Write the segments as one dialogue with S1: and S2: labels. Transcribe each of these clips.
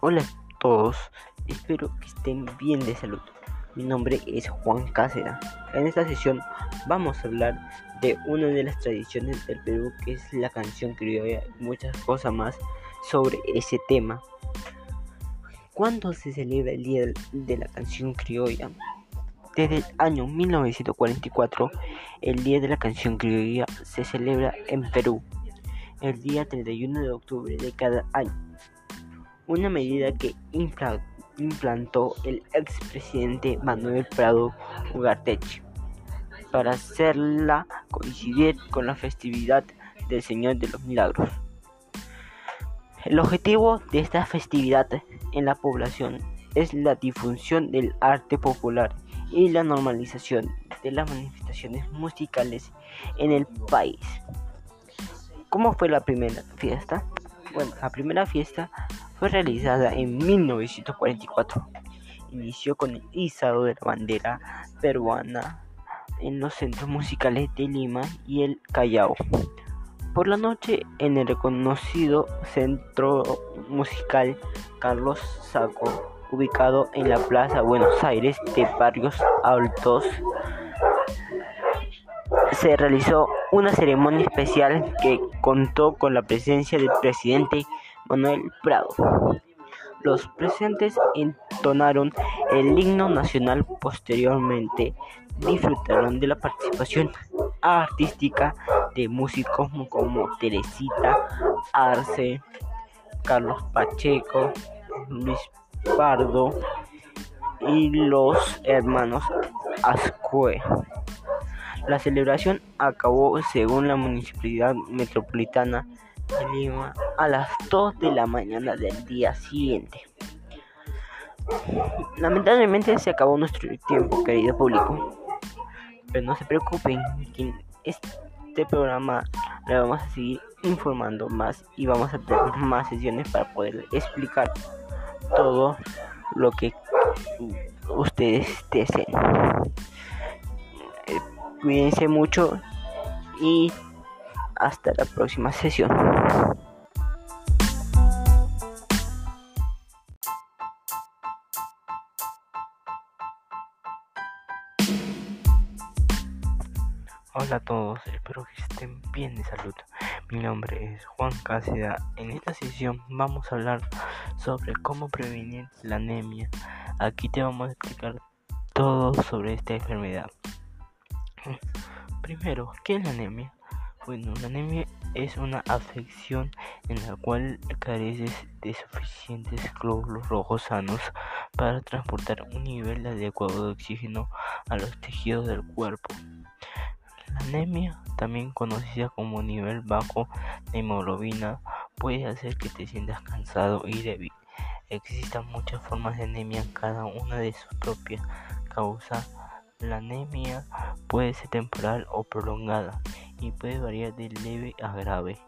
S1: Hola a todos, espero que estén bien de salud. Mi nombre es Juan Cáceres. En esta sesión vamos a hablar de una de las tradiciones del Perú que es la canción criolla y muchas cosas más sobre ese tema. ¿Cuándo se celebra el Día de la Canción Criolla? Desde el año 1944, el Día de la Canción Criolla se celebra en Perú, el día 31 de octubre de cada año una medida que implantó el expresidente Manuel Prado Ugarteche para hacerla coincidir con la festividad del Señor de los Milagros. El objetivo de esta festividad en la población es la difusión del arte popular y la normalización de las manifestaciones musicales en el país. ¿Cómo fue la primera fiesta? Bueno, la primera fiesta fue realizada en 1944. Inició con el izado de la bandera peruana en los centros musicales de Lima y el Callao. Por la noche, en el reconocido centro musical Carlos Saco, ubicado en la Plaza Buenos Aires de Barrios Altos, se realizó una ceremonia especial que contó con la presencia del presidente Manuel Prado. Los presentes entonaron el himno nacional posteriormente disfrutaron de la participación artística de músicos como Teresita Arce, Carlos Pacheco, Luis Pardo y los hermanos Ascue. La celebración acabó según la Municipalidad Metropolitana de Lima a las 2 de la mañana del día siguiente. Lamentablemente se acabó nuestro tiempo, querido público. Pero no se preocupen, que este programa le vamos a seguir informando más y vamos a tener más sesiones para poder explicar todo lo que ustedes deseen. Eh, cuídense mucho y hasta la próxima sesión. Hola a todos, espero que estén bien de salud. Mi nombre es Juan Cáceres. En esta sesión vamos a hablar sobre cómo prevenir la anemia. Aquí te vamos a explicar todo sobre esta enfermedad. Primero, ¿qué es la anemia? Bueno, la anemia es una afección en la cual careces de suficientes glóbulos rojos sanos para transportar un nivel adecuado de oxígeno a los tejidos del cuerpo. La anemia, también conocida como nivel bajo de hemoglobina, puede hacer que te sientas cansado y débil. Existen muchas formas de anemia, cada una de su propia causa. La anemia puede ser temporal o prolongada y puede variar de leve a grave.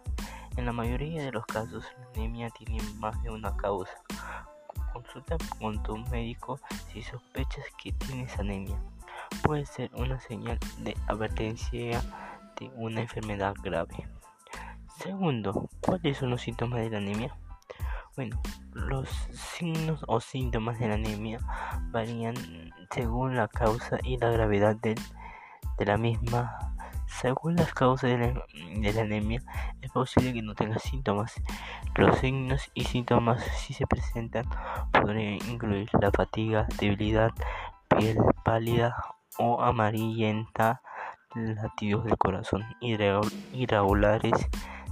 S1: En la mayoría de los casos, la anemia tiene más de una causa. Consulta con tu médico si sospechas que tienes anemia. Puede ser una señal de advertencia de una enfermedad grave. Segundo, ¿cuáles son los síntomas de la anemia? Bueno, los signos o síntomas de la anemia varían según la causa y la gravedad de, de la misma según las causas de la, anemia, es posible que no tengas síntomas. Los signos y síntomas, si se presentan, podrían incluir la fatiga, debilidad, piel pálida o amarillenta, latidos del corazón irregulares,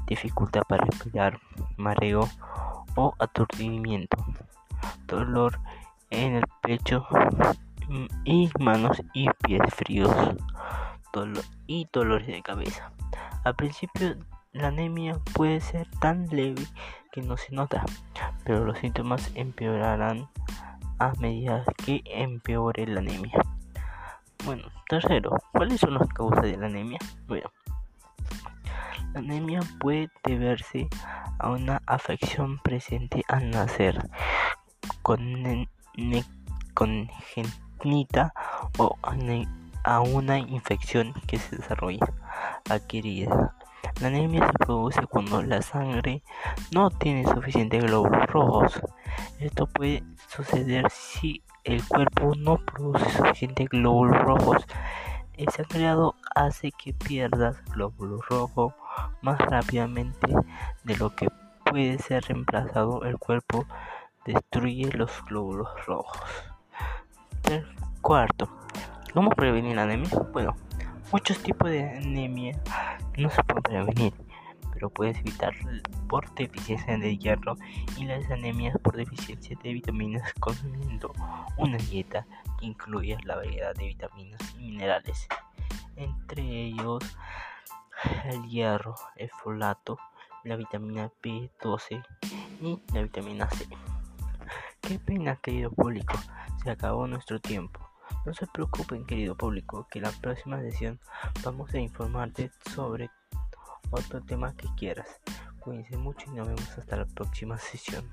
S1: dificultad para respirar, mareo o aturdimiento, dolor en el pecho y manos y pies fríos y dolores de cabeza. Al principio la anemia puede ser tan leve que no se nota, pero los síntomas empeorarán a medida que empeore la anemia. Bueno, tercero, ¿cuáles son las causas de la anemia? Bueno, la anemia puede deberse a una afección presente al nacer, con congénita o a una infección que se desarrolla adquirida. La anemia se produce cuando la sangre no tiene suficientes glóbulos rojos. Esto puede suceder si el cuerpo no produce suficientes glóbulos rojos. El sangrado hace que pierdas glóbulos rojos más rápidamente de lo que puede ser reemplazado. El cuerpo destruye los glóbulos rojos. Cuarto, ¿cómo prevenir la anemia? Bueno, muchos tipos de anemia no se pueden prevenir, pero puedes evitar por deficiencia de hierro y las anemias por deficiencia de vitaminas consumiendo una dieta que incluya la variedad de vitaminas y minerales, entre ellos el hierro, el folato, la vitamina B12 y la vitamina C. Qué pena, querido público, se acabó nuestro tiempo. No se preocupen, querido público, que la próxima sesión vamos a informarte sobre otro tema que quieras. Cuídense mucho y nos vemos hasta la próxima sesión.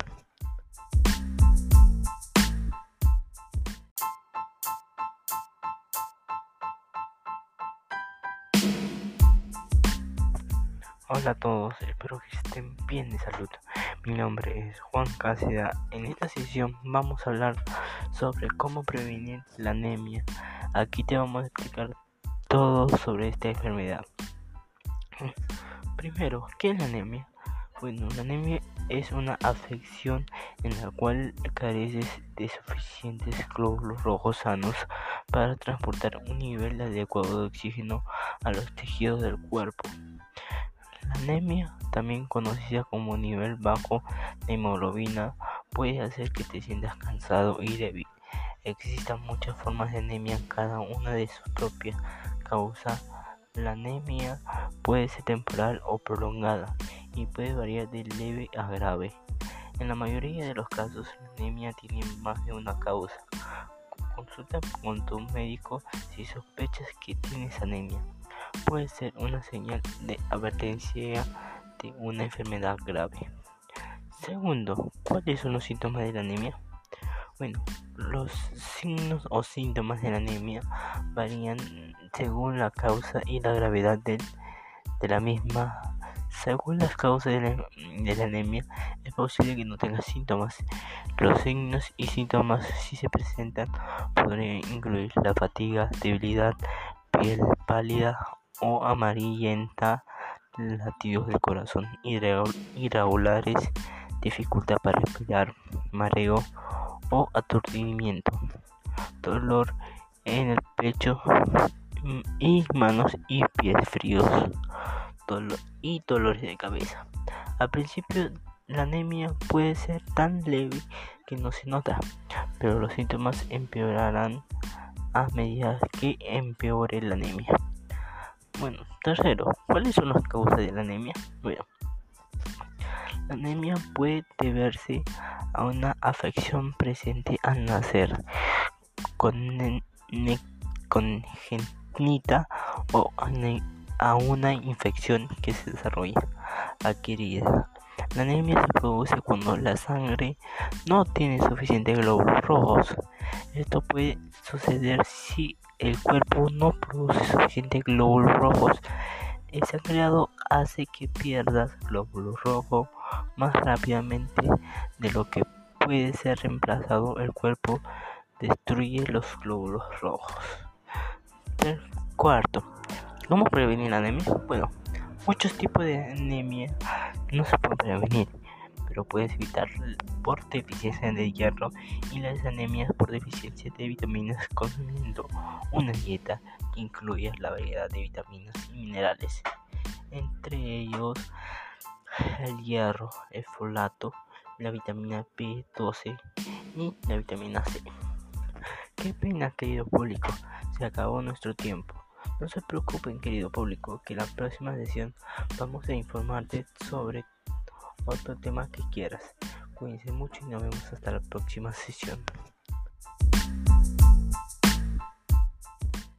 S1: Hola a todos, espero que estén bien de salud. Mi nombre es Juan Cáceres. En esta sesión vamos a hablar sobre cómo prevenir la anemia. Aquí te vamos a explicar todo sobre esta enfermedad. Primero, ¿qué es la anemia? Bueno, la anemia es una afección en la cual careces de suficientes glóbulos rojos sanos para transportar un nivel adecuado de oxígeno a los tejidos del cuerpo. La anemia, también conocida como nivel bajo de hemoglobina, puede hacer que te sientas cansado y débil. Existen muchas formas de anemia, cada una de su propia causa. La anemia puede ser temporal o prolongada y puede variar de leve a grave. En la mayoría de los casos, la anemia tiene más de una causa. Consulta con tu médico si sospechas que tienes anemia puede ser una señal de advertencia de una enfermedad grave. Segundo, ¿cuáles son los síntomas de la anemia? Bueno, los signos o síntomas de la anemia varían según la causa y la gravedad de, la misma. Según las causas de la, de la, anemia, es posible que no tenga síntomas. Los signos y síntomas, si se presentan, podrían incluir la fatiga, debilidad, piel pálida o amarillenta, latidos del corazón irregulares, dificultad para respirar, mareo o aturdimiento, dolor en el pecho y manos y pies fríos dolor y dolores de cabeza. Al principio la anemia puede ser tan leve que no se nota, pero los síntomas empeorarán a medida que empeore la anemia. Bueno, tercero, ¿cuáles son las causas de la anemia? Bueno, anemia puede deberse a una afección presente al nacer, con congénita o a una infección que se desarrolla adquirida. La anemia se produce cuando la sangre no tiene suficientes glóbulos rojos. Esto puede suceder si el cuerpo no produce suficientes glóbulos rojos. El sangrado hace que pierdas glóbulos rojos más rápidamente de lo que puede ser reemplazado. El cuerpo destruye los glóbulos rojos. Cuarto, ¿cómo prevenir la anemia? Bueno, muchos tipos de anemia no se pueden prevenir pero puedes evitar por deficiencia de hierro y las anemias por deficiencia de vitaminas consumiendo una dieta que incluya la variedad de vitaminas y minerales, entre ellos el hierro, el folato, la vitamina B12 y la vitamina C. Qué pena, querido público, se acabó nuestro tiempo. No se preocupen, querido público, que la próxima sesión vamos a informarte sobre otro tema que quieras. Cuídense mucho y nos vemos hasta la próxima sesión.